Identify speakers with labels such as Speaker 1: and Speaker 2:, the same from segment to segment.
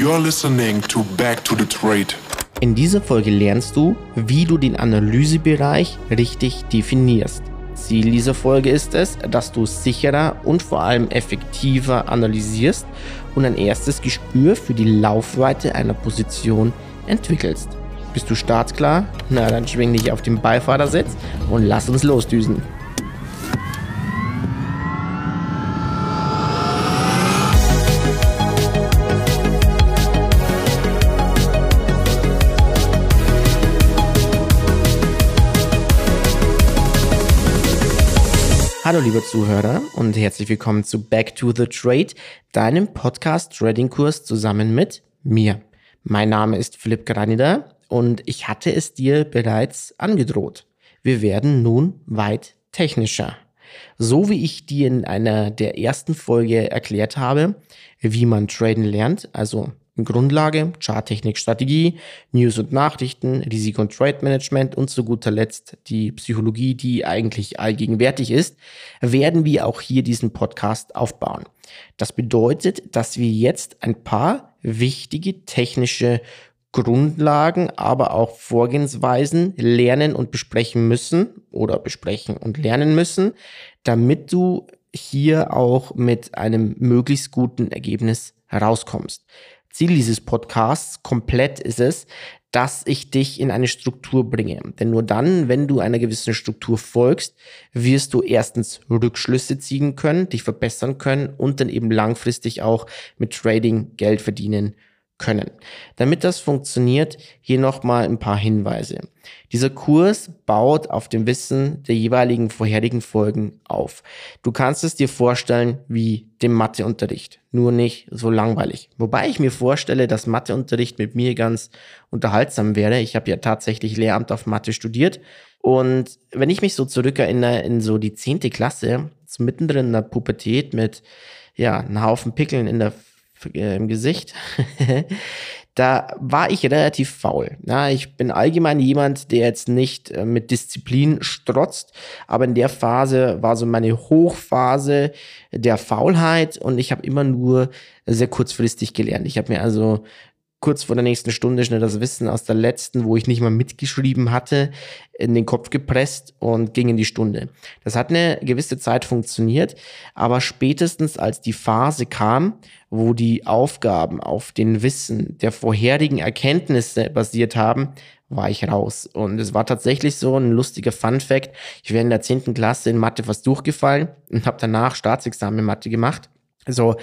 Speaker 1: You are listening to Back to the Trade.
Speaker 2: In dieser Folge lernst du, wie du den Analysebereich richtig definierst. Ziel dieser Folge ist es, dass du sicherer und vor allem effektiver analysierst und ein erstes Gespür für die Laufweite einer Position entwickelst. Bist du startklar? Na, dann schwing dich auf den Beifahrersitz und lass uns losdüsen. Hallo liebe Zuhörer und herzlich willkommen zu Back to the Trade, deinem Podcast Trading Kurs zusammen mit mir. Mein Name ist Philipp Granida und ich hatte es dir bereits angedroht. Wir werden nun weit technischer. So wie ich dir in einer der ersten Folge erklärt habe, wie man traden lernt, also Grundlage, Charttechnik, Strategie, News und Nachrichten, Risiko- und Trade-Management und zu guter Letzt die Psychologie, die eigentlich allgegenwärtig ist, werden wir auch hier diesen Podcast aufbauen. Das bedeutet, dass wir jetzt ein paar wichtige technische Grundlagen, aber auch Vorgehensweisen lernen und besprechen müssen oder besprechen und lernen müssen, damit du hier auch mit einem möglichst guten Ergebnis herauskommst. Ziel dieses Podcasts komplett ist es, dass ich dich in eine Struktur bringe. Denn nur dann, wenn du einer gewissen Struktur folgst, wirst du erstens Rückschlüsse ziehen können, dich verbessern können und dann eben langfristig auch mit Trading Geld verdienen können. Damit das funktioniert, hier nochmal ein paar Hinweise. Dieser Kurs baut auf dem Wissen der jeweiligen vorherigen Folgen auf. Du kannst es dir vorstellen wie dem Matheunterricht, nur nicht so langweilig. Wobei ich mir vorstelle, dass Matheunterricht mit mir ganz unterhaltsam wäre. Ich habe ja tatsächlich Lehramt auf Mathe studiert. Und wenn ich mich so zurückerinnere in so die zehnte Klasse, so mittendrin in der Pubertät mit ja, einem Haufen Pickeln in der im Gesicht. da war ich relativ faul. Ja, ich bin allgemein jemand, der jetzt nicht äh, mit Disziplin strotzt, aber in der Phase war so meine Hochphase der Faulheit und ich habe immer nur sehr kurzfristig gelernt. Ich habe mir also kurz vor der nächsten Stunde schnell das Wissen aus der letzten, wo ich nicht mal mitgeschrieben hatte, in den Kopf gepresst und ging in die Stunde. Das hat eine gewisse Zeit funktioniert, aber spätestens als die Phase kam, wo die Aufgaben auf den Wissen der vorherigen Erkenntnisse basiert haben, war ich raus. Und es war tatsächlich so ein lustiger Fun Fact. Ich wäre in der zehnten Klasse in Mathe fast durchgefallen und habe danach Staatsexamen in Mathe gemacht. So, äh,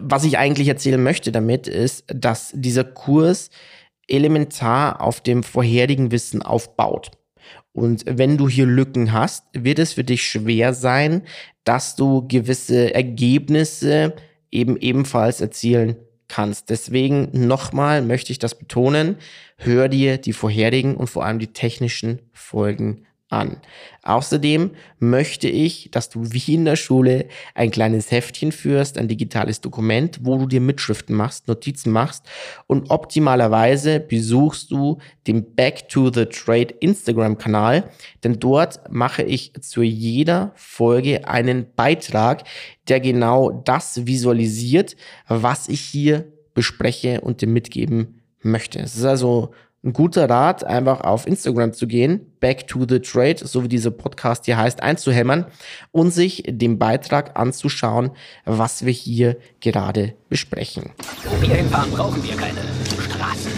Speaker 2: was ich eigentlich erzählen möchte damit ist, dass dieser Kurs elementar auf dem vorherigen Wissen aufbaut. Und wenn du hier Lücken hast, wird es für dich schwer sein, dass du gewisse Ergebnisse eben ebenfalls erzielen kannst. Deswegen nochmal möchte ich das betonen, hör dir die vorherigen und vor allem die technischen Folgen an. Außerdem möchte ich, dass du wie in der Schule ein kleines Heftchen führst, ein digitales Dokument, wo du dir Mitschriften machst, Notizen machst und optimalerweise besuchst du den Back to the Trade Instagram-Kanal, denn dort mache ich zu jeder Folge einen Beitrag, der genau das visualisiert, was ich hier bespreche und dir mitgeben möchte. Es ist also ein guter Rat, einfach auf Instagram zu gehen, Back to the Trade, so wie dieser Podcast hier heißt, einzuhämmern und sich den Beitrag anzuschauen, was wir hier gerade besprechen.
Speaker 3: Brauchen wir keine Straßen.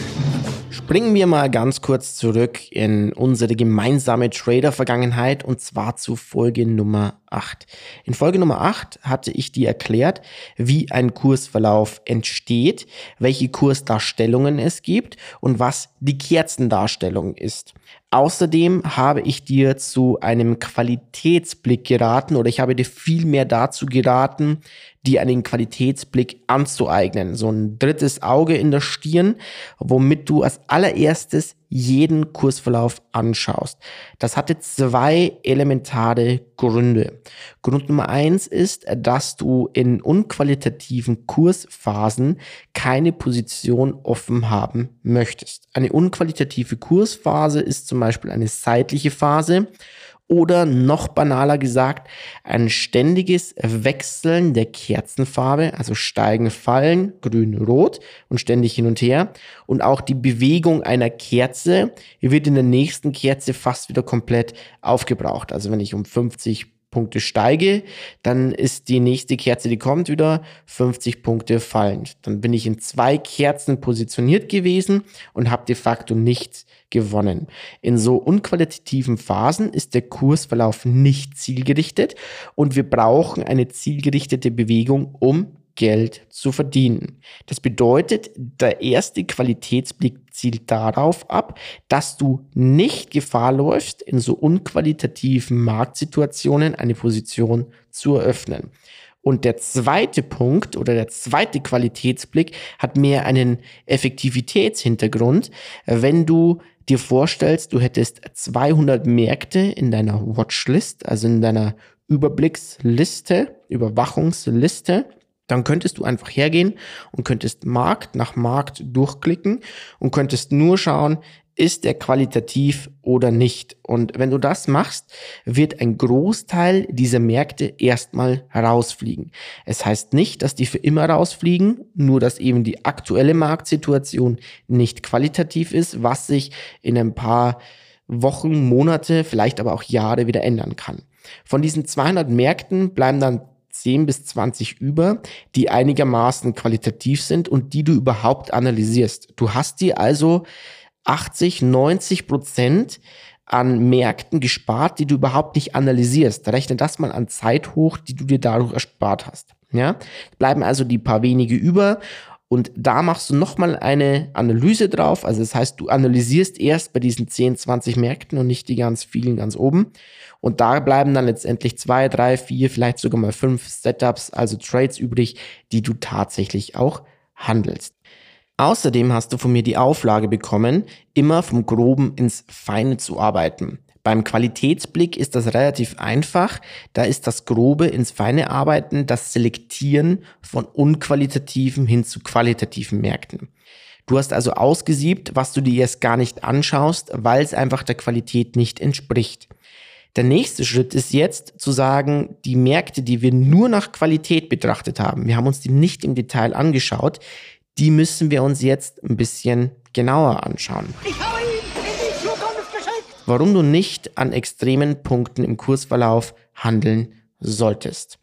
Speaker 2: Springen wir mal ganz kurz zurück in unsere gemeinsame Trader-Vergangenheit und zwar zu Folge Nummer 8. In Folge Nummer 8 hatte ich dir erklärt, wie ein Kursverlauf entsteht, welche Kursdarstellungen es gibt und was die Kerzendarstellung ist. Außerdem habe ich dir zu einem Qualitätsblick geraten oder ich habe dir viel mehr dazu geraten, dir einen Qualitätsblick anzueignen. So ein drittes Auge in der Stirn, womit du als allererstes jeden Kursverlauf anschaust. Das hatte zwei elementare Gründe. Grund Nummer eins ist, dass du in unqualitativen Kursphasen keine Position offen haben möchtest. Eine unqualitative Kursphase ist zum Beispiel eine seitliche Phase Oder noch banaler gesagt, ein ständiges Wechseln der Kerzenfarbe, also steigen, fallen, grün, rot und ständig hin und her. Und auch die Bewegung einer Kerze wird in der nächsten Kerze fast wieder komplett aufgebraucht. Also wenn ich um 50 Punkte steige, dann ist die nächste Kerze, die kommt, wieder 50 Punkte fallend. Dann bin ich in zwei Kerzen positioniert gewesen und habe de facto nichts gewonnen. In so unqualitativen Phasen ist der Kursverlauf nicht zielgerichtet und wir brauchen eine zielgerichtete Bewegung, um Geld zu verdienen. Das bedeutet, der erste Qualitätsblick zielt darauf ab, dass du nicht Gefahr läufst, in so unqualitativen Marktsituationen eine Position zu eröffnen. Und der zweite Punkt oder der zweite Qualitätsblick hat mehr einen Effektivitätshintergrund. Wenn du dir vorstellst, du hättest 200 Märkte in deiner Watchlist, also in deiner Überblicksliste, Überwachungsliste, dann könntest du einfach hergehen und könntest Markt nach Markt durchklicken und könntest nur schauen, ist der qualitativ oder nicht. Und wenn du das machst, wird ein Großteil dieser Märkte erstmal rausfliegen. Es heißt nicht, dass die für immer rausfliegen, nur dass eben die aktuelle Marktsituation nicht qualitativ ist, was sich in ein paar Wochen, Monate, vielleicht aber auch Jahre wieder ändern kann. Von diesen 200 Märkten bleiben dann 10 bis 20 über, die einigermaßen qualitativ sind und die du überhaupt analysierst. Du hast dir also 80, 90 Prozent an Märkten gespart, die du überhaupt nicht analysierst. Rechne das mal an Zeit hoch, die du dir dadurch erspart hast. Ja, bleiben also die paar wenige über und da machst du nochmal eine Analyse drauf. Also das heißt, du analysierst erst bei diesen 10, 20 Märkten und nicht die ganz vielen ganz oben. Und da bleiben dann letztendlich zwei, drei, vier, vielleicht sogar mal fünf Setups, also Trades übrig, die du tatsächlich auch handelst. Außerdem hast du von mir die Auflage bekommen, immer vom Groben ins Feine zu arbeiten. Beim Qualitätsblick ist das relativ einfach. Da ist das Grobe ins Feine arbeiten, das Selektieren von unqualitativen hin zu qualitativen Märkten. Du hast also ausgesiebt, was du dir erst gar nicht anschaust, weil es einfach der Qualität nicht entspricht. Der nächste Schritt ist jetzt zu sagen, die Märkte, die wir nur nach Qualität betrachtet haben, wir haben uns die nicht im Detail angeschaut, die müssen wir uns jetzt ein bisschen genauer anschauen. Ich warum du nicht an extremen Punkten im Kursverlauf handeln solltest.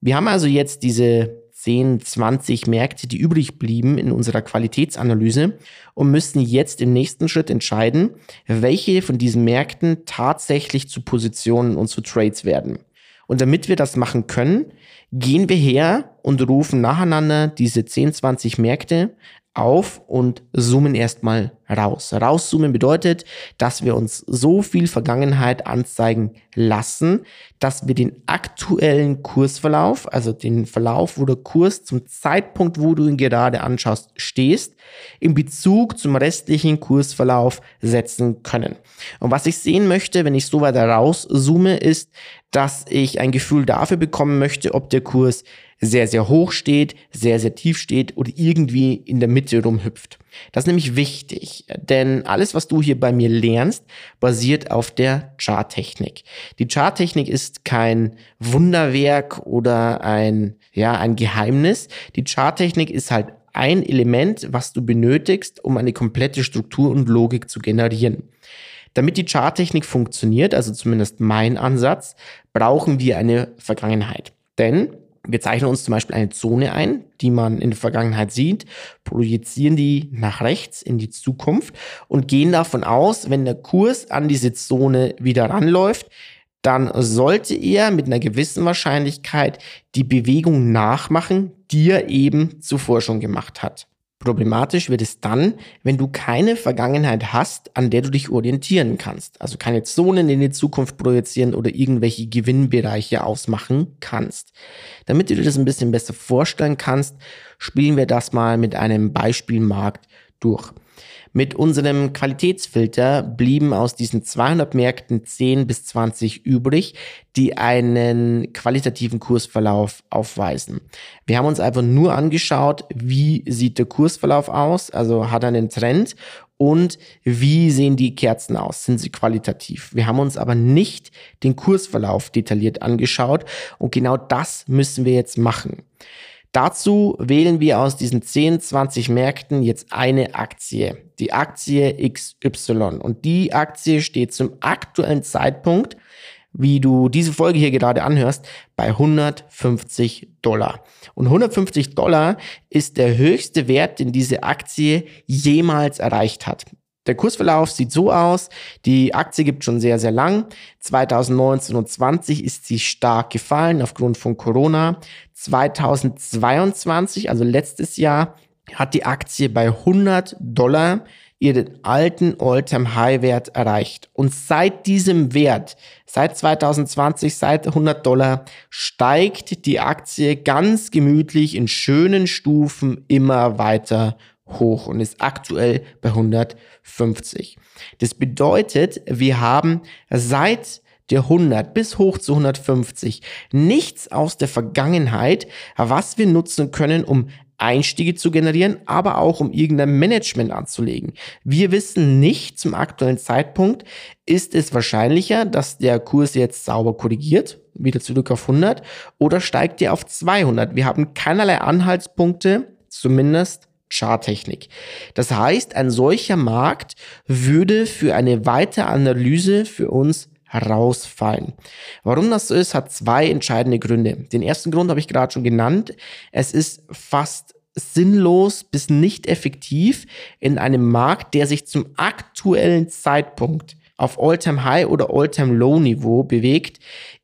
Speaker 2: Wir haben also jetzt diese 10, 20 Märkte, die übrig blieben in unserer Qualitätsanalyse und müssen jetzt im nächsten Schritt entscheiden, welche von diesen Märkten tatsächlich zu Positionen und zu Trades werden. Und damit wir das machen können, gehen wir her und rufen nacheinander diese 10, 20 Märkte auf und zoomen erstmal raus. Rauszoomen bedeutet, dass wir uns so viel Vergangenheit anzeigen lassen, dass wir den aktuellen Kursverlauf, also den Verlauf, wo der Kurs zum Zeitpunkt, wo du ihn gerade anschaust, stehst, in Bezug zum restlichen Kursverlauf setzen können. Und was ich sehen möchte, wenn ich so weiter rauszoome, ist, dass ich ein Gefühl dafür bekommen möchte, ob der Kurs sehr, sehr hoch steht, sehr, sehr tief steht oder irgendwie in der Mitte rumhüpft. Das ist nämlich wichtig, denn alles, was du hier bei mir lernst, basiert auf der Charttechnik. Die Charttechnik ist kein Wunderwerk oder ein, ja, ein Geheimnis. Die Charttechnik ist halt ein Element, was du benötigst, um eine komplette Struktur und Logik zu generieren. Damit die Charttechnik funktioniert, also zumindest mein Ansatz, brauchen wir eine Vergangenheit. Denn wir zeichnen uns zum Beispiel eine Zone ein, die man in der Vergangenheit sieht, projizieren die nach rechts in die Zukunft und gehen davon aus, wenn der Kurs an diese Zone wieder ranläuft, dann sollte er mit einer gewissen Wahrscheinlichkeit die Bewegung nachmachen, die er eben zuvor schon gemacht hat. Problematisch wird es dann, wenn du keine Vergangenheit hast, an der du dich orientieren kannst. Also keine Zonen in die Zukunft projizieren oder irgendwelche Gewinnbereiche ausmachen kannst. Damit du dir das ein bisschen besser vorstellen kannst, spielen wir das mal mit einem Beispielmarkt durch. Mit unserem Qualitätsfilter blieben aus diesen 200 Märkten 10 bis 20 übrig, die einen qualitativen Kursverlauf aufweisen. Wir haben uns einfach nur angeschaut, wie sieht der Kursverlauf aus, also hat er einen Trend und wie sehen die Kerzen aus? Sind sie qualitativ? Wir haben uns aber nicht den Kursverlauf detailliert angeschaut und genau das müssen wir jetzt machen. Dazu wählen wir aus diesen 10, 20 Märkten jetzt eine Aktie, die Aktie XY. Und die Aktie steht zum aktuellen Zeitpunkt, wie du diese Folge hier gerade anhörst, bei 150 Dollar. Und 150 Dollar ist der höchste Wert, den diese Aktie jemals erreicht hat. Der Kursverlauf sieht so aus. Die Aktie gibt schon sehr, sehr lang. 2019 und 20 ist sie stark gefallen aufgrund von Corona. 2022, also letztes Jahr, hat die Aktie bei 100 Dollar ihren alten All-Time-High-Wert erreicht. Und seit diesem Wert, seit 2020, seit 100 Dollar, steigt die Aktie ganz gemütlich in schönen Stufen immer weiter hoch und ist aktuell bei 150. Das bedeutet, wir haben seit der 100 bis hoch zu 150 nichts aus der Vergangenheit, was wir nutzen können, um Einstiege zu generieren, aber auch um irgendein Management anzulegen. Wir wissen nicht zum aktuellen Zeitpunkt, ist es wahrscheinlicher, dass der Kurs jetzt sauber korrigiert, wieder zurück auf 100, oder steigt er auf 200. Wir haben keinerlei Anhaltspunkte, zumindest Charttechnik. Das heißt, ein solcher Markt würde für eine weitere Analyse für uns herausfallen. Warum das so ist, hat zwei entscheidende Gründe. Den ersten Grund habe ich gerade schon genannt. Es ist fast sinnlos bis nicht effektiv in einem Markt, der sich zum aktuellen Zeitpunkt auf All-Time High oder All-Time Low Niveau bewegt,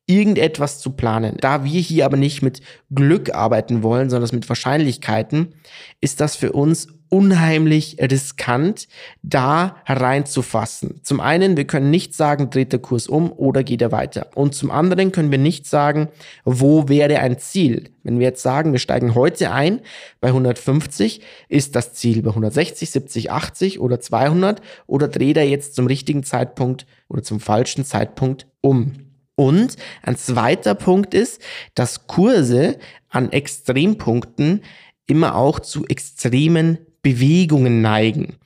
Speaker 2: irgendetwas zu planen. Da wir hier aber nicht mit Glück arbeiten wollen, sondern mit Wahrscheinlichkeiten, ist das für uns unheimlich riskant, da hereinzufassen. Zum einen, wir können nicht sagen, dreht der Kurs um oder geht er weiter. Und zum anderen können wir nicht sagen, wo wäre ein Ziel. Wenn wir jetzt sagen, wir steigen heute ein bei 150, ist das Ziel bei 160, 70, 80 oder 200 oder dreht er jetzt zum richtigen Zeitpunkt oder zum falschen Zeitpunkt um. Und ein zweiter Punkt ist, dass Kurse an Extrempunkten immer auch zu extremen Bewegungen neigen.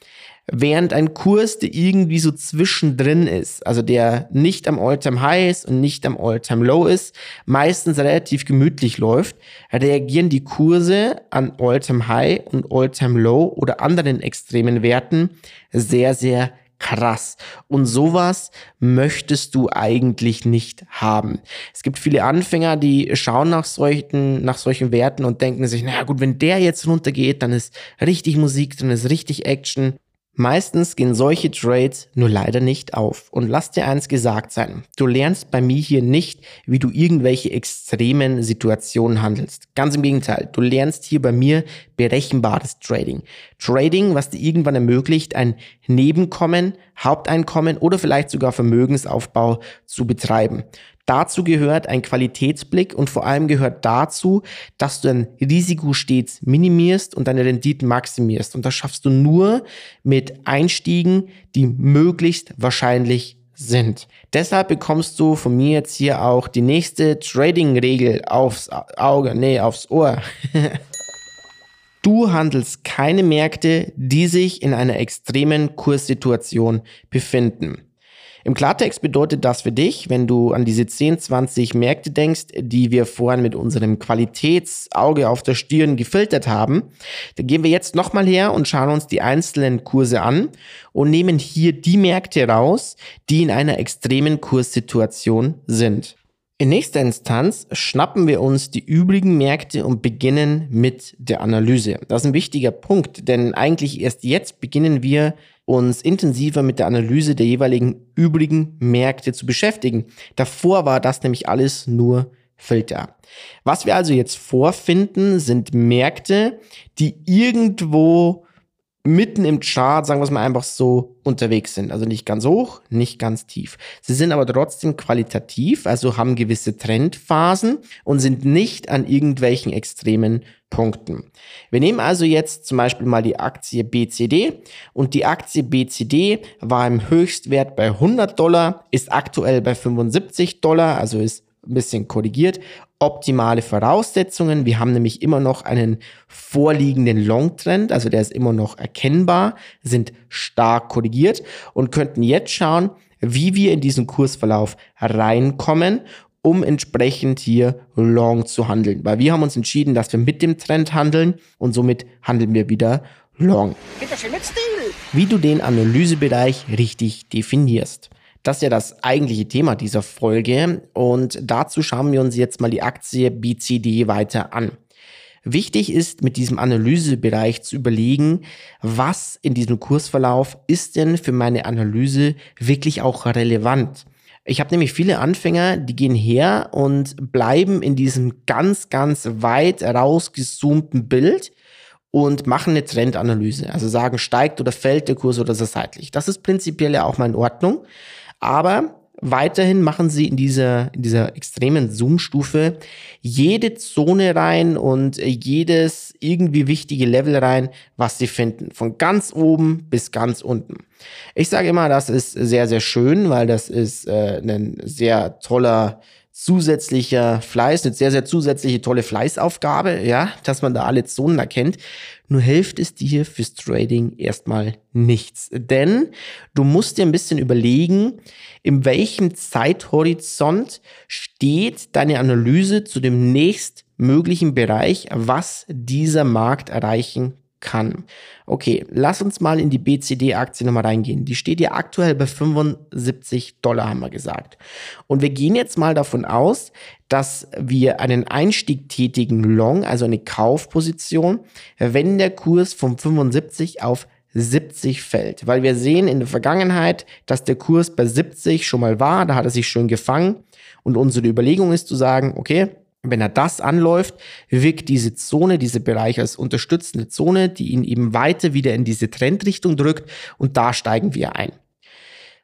Speaker 2: Während ein Kurs, der irgendwie so zwischendrin ist, also der nicht am All-Time High ist und nicht am All-Time Low ist, meistens relativ gemütlich läuft, reagieren die Kurse an All-Time High und All-Time Low oder anderen extremen Werten sehr, sehr krass. Und sowas möchtest du eigentlich nicht haben. Es gibt viele Anfänger, die schauen nach solchen, nach solchen Werten und denken sich, naja gut, wenn der jetzt runtergeht, dann ist richtig Musik, dann ist richtig Action. Meistens gehen solche Trades nur leider nicht auf. Und lass dir eins gesagt sein. Du lernst bei mir hier nicht, wie du irgendwelche extremen Situationen handelst. Ganz im Gegenteil. Du lernst hier bei mir berechenbares Trading. Trading, was dir irgendwann ermöglicht, ein Nebenkommen, Haupteinkommen oder vielleicht sogar Vermögensaufbau zu betreiben. Dazu gehört ein Qualitätsblick und vor allem gehört dazu, dass du dein Risiko stets minimierst und deine Renditen maximierst. Und das schaffst du nur mit Einstiegen, die möglichst wahrscheinlich sind. Deshalb bekommst du von mir jetzt hier auch die nächste Trading-Regel aufs Auge, nee, aufs Ohr. Du handelst keine Märkte, die sich in einer extremen Kurssituation befinden. Im Klartext bedeutet das für dich, wenn du an diese 10, 20 Märkte denkst, die wir vorhin mit unserem Qualitätsauge auf der Stirn gefiltert haben, dann gehen wir jetzt nochmal her und schauen uns die einzelnen Kurse an und nehmen hier die Märkte raus, die in einer extremen Kurssituation sind. In nächster Instanz schnappen wir uns die übrigen Märkte und beginnen mit der Analyse. Das ist ein wichtiger Punkt, denn eigentlich erst jetzt beginnen wir uns intensiver mit der Analyse der jeweiligen übrigen Märkte zu beschäftigen. Davor war das nämlich alles nur Filter. Was wir also jetzt vorfinden, sind Märkte, die irgendwo mitten im Chart, sagen wir es mal einfach so, unterwegs sind. Also nicht ganz hoch, nicht ganz tief. Sie sind aber trotzdem qualitativ, also haben gewisse Trendphasen und sind nicht an irgendwelchen extremen Punkten. Wir nehmen also jetzt zum Beispiel mal die Aktie BCD und die Aktie BCD war im Höchstwert bei 100 Dollar, ist aktuell bei 75 Dollar, also ist ein bisschen korrigiert optimale Voraussetzungen. Wir haben nämlich immer noch einen vorliegenden Long-Trend, also der ist immer noch erkennbar, sind stark korrigiert und könnten jetzt schauen, wie wir in diesen Kursverlauf reinkommen, um entsprechend hier long zu handeln. Weil wir haben uns entschieden, dass wir mit dem Trend handeln und somit handeln wir wieder long. Wie du den Analysebereich richtig definierst. Das ist ja das eigentliche Thema dieser Folge und dazu schauen wir uns jetzt mal die Aktie BCD weiter an. Wichtig ist mit diesem Analysebereich zu überlegen, was in diesem Kursverlauf ist denn für meine Analyse wirklich auch relevant. Ich habe nämlich viele Anfänger, die gehen her und bleiben in diesem ganz, ganz weit rausgezoomten Bild und machen eine Trendanalyse. Also sagen, steigt oder fällt der Kurs oder ist er seitlich. Das ist prinzipiell ja auch mal in Ordnung. Aber weiterhin machen sie in dieser, in dieser extremen Zoom-Stufe jede Zone rein und jedes irgendwie wichtige Level rein, was sie finden. Von ganz oben bis ganz unten. Ich sage immer, das ist sehr, sehr schön, weil das ist äh, ein sehr toller zusätzlicher Fleiß, eine sehr, sehr zusätzliche tolle Fleißaufgabe, ja, dass man da alle Zonen erkennt. Nur hilft es dir fürs Trading erstmal nichts. Denn du musst dir ein bisschen überlegen, in welchem Zeithorizont steht deine Analyse zu dem nächstmöglichen Bereich, was dieser Markt erreichen kann. Okay, lass uns mal in die BCD-Aktie nochmal reingehen. Die steht ja aktuell bei 75 Dollar, haben wir gesagt. Und wir gehen jetzt mal davon aus, dass wir einen Einstieg tätigen Long, also eine Kaufposition, wenn der Kurs von 75 auf 70 fällt. Weil wir sehen in der Vergangenheit, dass der Kurs bei 70 schon mal war, da hat er sich schön gefangen. Und unsere Überlegung ist zu sagen, okay, wenn er das anläuft, wirkt diese Zone, diese Bereich als unterstützende Zone, die ihn eben weiter wieder in diese Trendrichtung drückt und da steigen wir ein.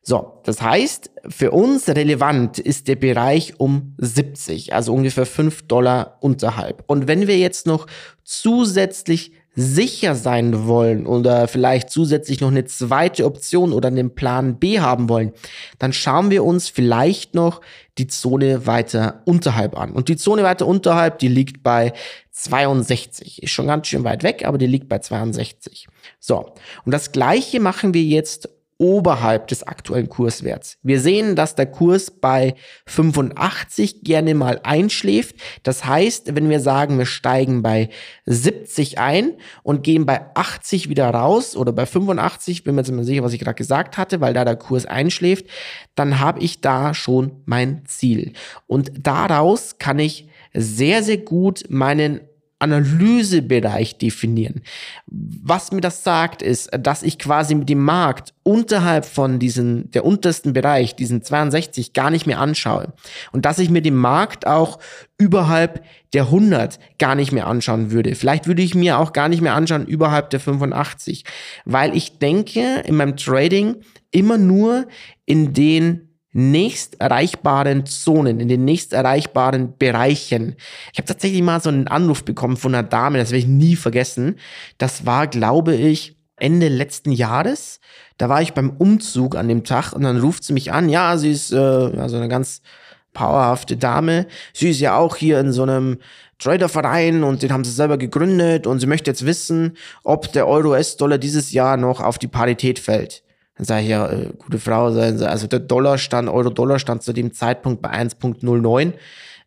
Speaker 2: So, das heißt, für uns relevant ist der Bereich um 70, also ungefähr 5 Dollar unterhalb. Und wenn wir jetzt noch zusätzlich sicher sein wollen oder vielleicht zusätzlich noch eine zweite Option oder einen Plan B haben wollen, dann schauen wir uns vielleicht noch die Zone weiter unterhalb an. Und die Zone weiter unterhalb, die liegt bei 62. Ist schon ganz schön weit weg, aber die liegt bei 62. So. Und das gleiche machen wir jetzt oberhalb des aktuellen Kurswerts. Wir sehen, dass der Kurs bei 85 gerne mal einschläft. Das heißt, wenn wir sagen, wir steigen bei 70 ein und gehen bei 80 wieder raus oder bei 85, bin mir jetzt nicht sicher, was ich gerade gesagt hatte, weil da der Kurs einschläft, dann habe ich da schon mein Ziel. Und daraus kann ich sehr, sehr gut meinen Analysebereich definieren. Was mir das sagt, ist, dass ich quasi mit dem Markt unterhalb von diesen, der untersten Bereich, diesen 62, gar nicht mehr anschaue. Und dass ich mir den Markt auch überhalb der 100 gar nicht mehr anschauen würde. Vielleicht würde ich mir auch gar nicht mehr anschauen überhalb der 85. Weil ich denke in meinem Trading immer nur in den nächst erreichbaren Zonen, in den nächst erreichbaren Bereichen. Ich habe tatsächlich mal so einen Anruf bekommen von einer Dame, das werde ich nie vergessen. Das war, glaube ich, Ende letzten Jahres. Da war ich beim Umzug an dem Tag und dann ruft sie mich an. Ja, sie ist äh, also eine ganz powerhafte Dame. Sie ist ja auch hier in so einem Traderverein und den haben sie selber gegründet und sie möchte jetzt wissen, ob der Euro-US-Dollar dieses Jahr noch auf die Parität fällt. Dann sage ich ja, äh, gute Frau, also der Dollar stand, Euro-Dollar stand zu dem Zeitpunkt bei 1.09.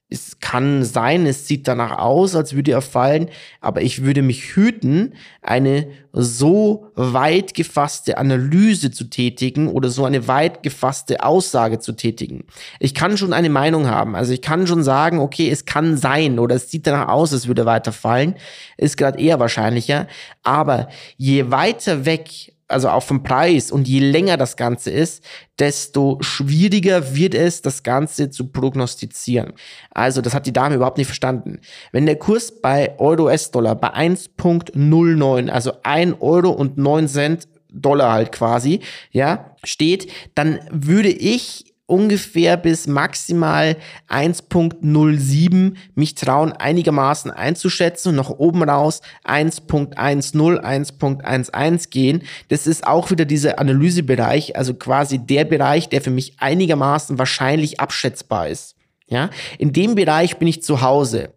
Speaker 2: Es kann sein, es sieht danach aus, als würde er fallen, aber ich würde mich hüten, eine so weit gefasste Analyse zu tätigen oder so eine weit gefasste Aussage zu tätigen. Ich kann schon eine Meinung haben, also ich kann schon sagen, okay, es kann sein oder es sieht danach aus, als würde er weiter fallen, ist gerade eher wahrscheinlicher, aber je weiter weg also auch vom Preis und je länger das Ganze ist, desto schwieriger wird es, das Ganze zu prognostizieren. Also, das hat die Dame überhaupt nicht verstanden. Wenn der Kurs bei Euro-US-Dollar bei 1.09, also 1 Euro und 9 Cent Dollar halt quasi, ja, steht, dann würde ich ungefähr bis maximal 1.07 mich trauen, einigermaßen einzuschätzen und nach oben raus 1.10, 1.11 gehen. Das ist auch wieder dieser Analysebereich, also quasi der Bereich, der für mich einigermaßen wahrscheinlich abschätzbar ist. Ja, in dem Bereich bin ich zu Hause.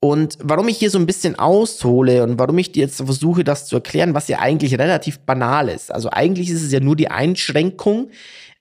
Speaker 2: Und warum ich hier so ein bisschen aushole und warum ich dir jetzt versuche, das zu erklären, was ja eigentlich relativ banal ist. Also eigentlich ist es ja nur die Einschränkung,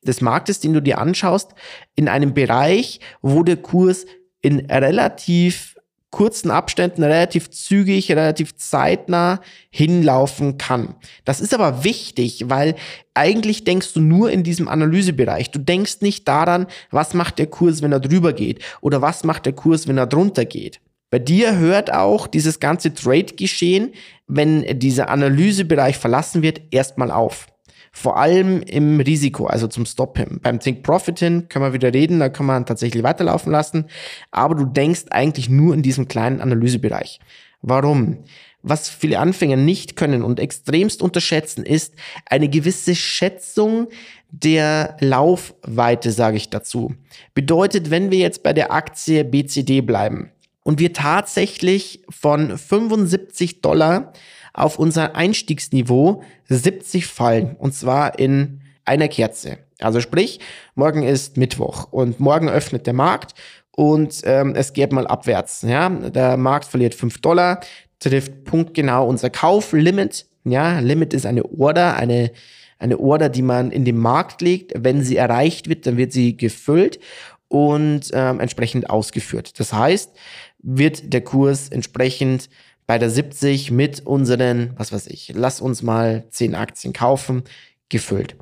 Speaker 2: des Marktes, den du dir anschaust, in einem Bereich, wo der Kurs in relativ kurzen Abständen, relativ zügig, relativ zeitnah hinlaufen kann. Das ist aber wichtig, weil eigentlich denkst du nur in diesem Analysebereich. Du denkst nicht daran, was macht der Kurs, wenn er drüber geht oder was macht der Kurs, wenn er drunter geht. Bei dir hört auch dieses ganze Trade-Geschehen, wenn dieser Analysebereich verlassen wird, erstmal auf. Vor allem im Risiko, also zum Stoppen. Beim Think Profiting können wir wieder reden, da kann man tatsächlich weiterlaufen lassen. Aber du denkst eigentlich nur in diesem kleinen Analysebereich. Warum? Was viele Anfänger nicht können und extremst unterschätzen, ist eine gewisse Schätzung der Laufweite, sage ich dazu. Bedeutet, wenn wir jetzt bei der Aktie BCD bleiben und wir tatsächlich von 75 Dollar auf unser Einstiegsniveau 70 fallen. Und zwar in einer Kerze. Also sprich, morgen ist Mittwoch und morgen öffnet der Markt und ähm, es geht mal abwärts. Ja, der Markt verliert 5 Dollar, trifft punktgenau unser Kauflimit. Ja, Limit ist eine Order, eine eine Order, die man in den Markt legt. Wenn sie erreicht wird, dann wird sie gefüllt und ähm, entsprechend ausgeführt. Das heißt, wird der Kurs entsprechend bei der 70 mit unseren, was weiß ich, lass uns mal 10 Aktien kaufen, gefüllt.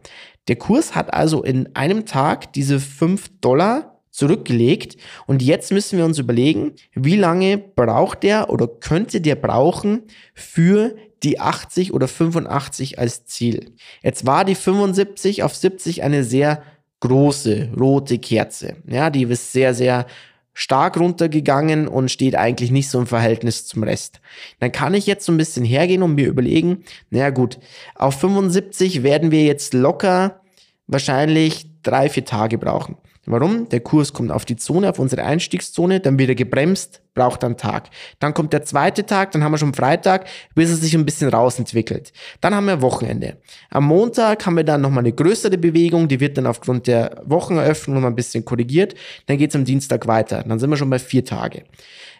Speaker 2: Der Kurs hat also in einem Tag diese 5 Dollar zurückgelegt und jetzt müssen wir uns überlegen, wie lange braucht der oder könnte der brauchen für die 80 oder 85 als Ziel. Jetzt war die 75 auf 70 eine sehr große rote Kerze. Ja, die ist sehr, sehr stark runtergegangen und steht eigentlich nicht so im Verhältnis zum Rest. Dann kann ich jetzt so ein bisschen hergehen und mir überlegen, naja gut, auf 75 werden wir jetzt locker wahrscheinlich drei, vier Tage brauchen. Warum? Der Kurs kommt auf die Zone, auf unsere Einstiegszone, dann wird er gebremst, braucht dann Tag. Dann kommt der zweite Tag, dann haben wir schon Freitag, bis er sich ein bisschen rausentwickelt. Dann haben wir Wochenende. Am Montag haben wir dann nochmal eine größere Bewegung, die wird dann aufgrund der Wocheneröffnung nochmal ein bisschen korrigiert. Dann geht es am Dienstag weiter. Dann sind wir schon bei vier Tage.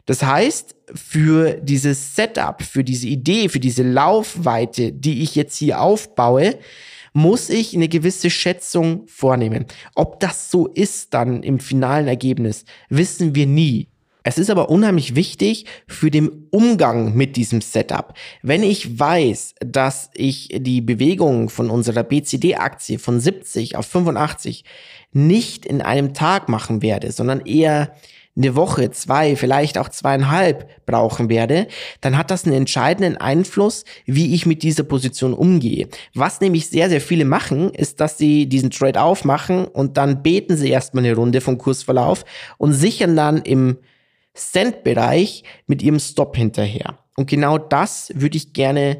Speaker 2: Das heißt, für dieses Setup, für diese Idee, für diese Laufweite, die ich jetzt hier aufbaue, muss ich eine gewisse Schätzung vornehmen. Ob das so ist dann im finalen Ergebnis, wissen wir nie. Es ist aber unheimlich wichtig für den Umgang mit diesem Setup. Wenn ich weiß, dass ich die Bewegung von unserer BCD-Aktie von 70 auf 85 nicht in einem Tag machen werde, sondern eher eine Woche, zwei, vielleicht auch zweieinhalb brauchen werde, dann hat das einen entscheidenden Einfluss, wie ich mit dieser Position umgehe. Was nämlich sehr, sehr viele machen, ist, dass sie diesen Trade aufmachen und dann beten sie erstmal eine Runde vom Kursverlauf und sichern dann im Cent-Bereich mit ihrem Stop hinterher. Und genau das würde ich gerne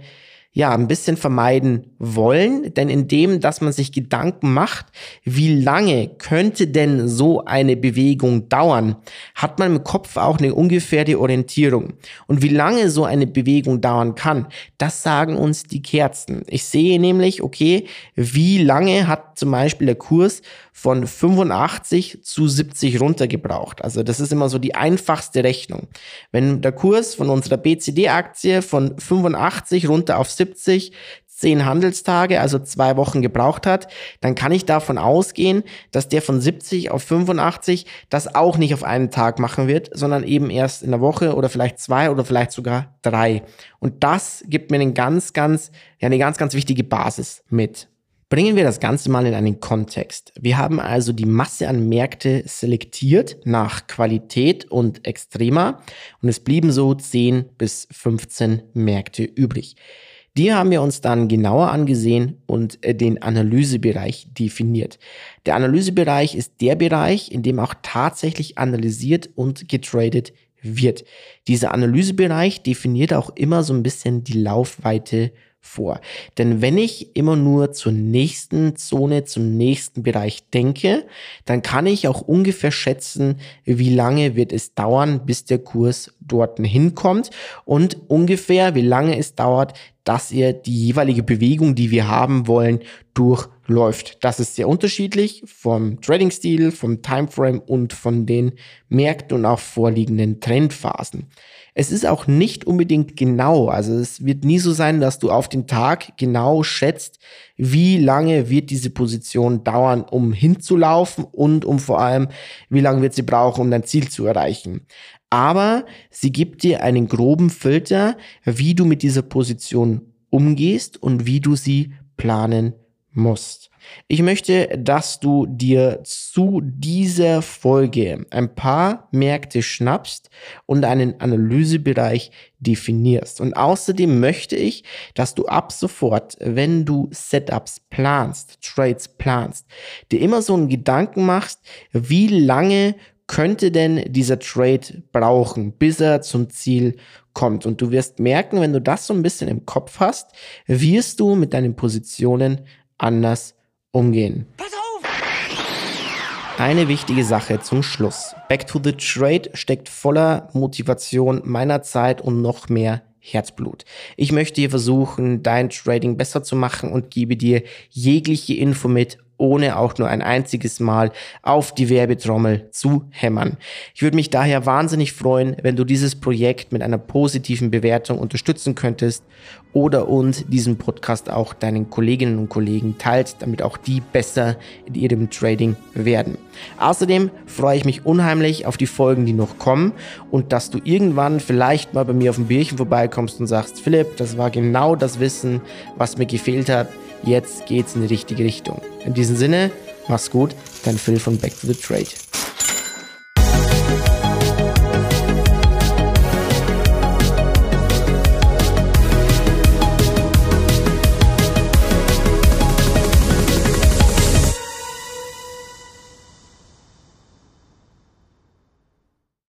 Speaker 2: ja, ein bisschen vermeiden wollen, denn indem, dass man sich Gedanken macht, wie lange könnte denn so eine Bewegung dauern, hat man im Kopf auch eine ungefähre Orientierung. Und wie lange so eine Bewegung dauern kann, das sagen uns die Kerzen. Ich sehe nämlich, okay, wie lange hat zum Beispiel der Kurs von 85 zu 70 runtergebraucht. Also das ist immer so die einfachste Rechnung. Wenn der Kurs von unserer BCD-Aktie von 85 runter auf 70 zehn Handelstage, also zwei Wochen gebraucht hat, dann kann ich davon ausgehen, dass der von 70 auf 85 das auch nicht auf einen Tag machen wird, sondern eben erst in der Woche oder vielleicht zwei oder vielleicht sogar drei. Und das gibt mir einen ganz, ganz, ja, eine ganz, ganz wichtige Basis mit. Bringen wir das Ganze mal in einen Kontext. Wir haben also die Masse an Märkte selektiert nach Qualität und Extrema und es blieben so 10 bis 15 Märkte übrig. Die haben wir uns dann genauer angesehen und äh, den Analysebereich definiert. Der Analysebereich ist der Bereich, in dem auch tatsächlich analysiert und getradet wird. Dieser Analysebereich definiert auch immer so ein bisschen die Laufweite vor. Denn wenn ich immer nur zur nächsten Zone, zum nächsten Bereich denke, dann kann ich auch ungefähr schätzen, wie lange wird es dauern, bis der Kurs dort hinkommt und ungefähr wie lange es dauert, dass ihr die jeweilige Bewegung, die wir haben wollen, durchläuft. Das ist sehr unterschiedlich vom Trading-Stil, vom Timeframe und von den Märkten und auch vorliegenden Trendphasen. Es ist auch nicht unbedingt genau. Also es wird nie so sein, dass du auf den Tag genau schätzt, wie lange wird diese Position dauern, um hinzulaufen und um vor allem, wie lange wird sie brauchen, um dein Ziel zu erreichen. Aber sie gibt dir einen groben Filter, wie du mit dieser Position umgehst und wie du sie planen musst. Ich möchte, dass du dir zu dieser Folge ein paar Märkte schnappst und einen Analysebereich definierst. Und außerdem möchte ich, dass du ab sofort, wenn du Setups planst, Trades planst, dir immer so einen Gedanken machst, wie lange könnte denn dieser Trade brauchen, bis er zum Ziel kommt. Und du wirst merken, wenn du das so ein bisschen im Kopf hast, wirst du mit deinen Positionen anders umgehen. Pass auf! Eine wichtige Sache zum Schluss. Back to the Trade steckt voller Motivation meiner Zeit und noch mehr Herzblut. Ich möchte hier versuchen, dein Trading besser zu machen und gebe dir jegliche Info mit, ohne auch nur ein einziges Mal auf die Werbetrommel zu hämmern. Ich würde mich daher wahnsinnig freuen, wenn du dieses Projekt mit einer positiven Bewertung unterstützen könntest oder und diesen Podcast auch deinen Kolleginnen und Kollegen teilt, damit auch die besser in ihrem Trading werden. Außerdem freue ich mich unheimlich auf die Folgen, die noch kommen und dass du irgendwann vielleicht mal bei mir auf dem Bierchen vorbeikommst und sagst, Philipp, das war genau das Wissen, was mir gefehlt hat Jetzt geht's in die richtige Richtung. In diesem Sinne, mach's gut, dein Phil von Back to the Trade.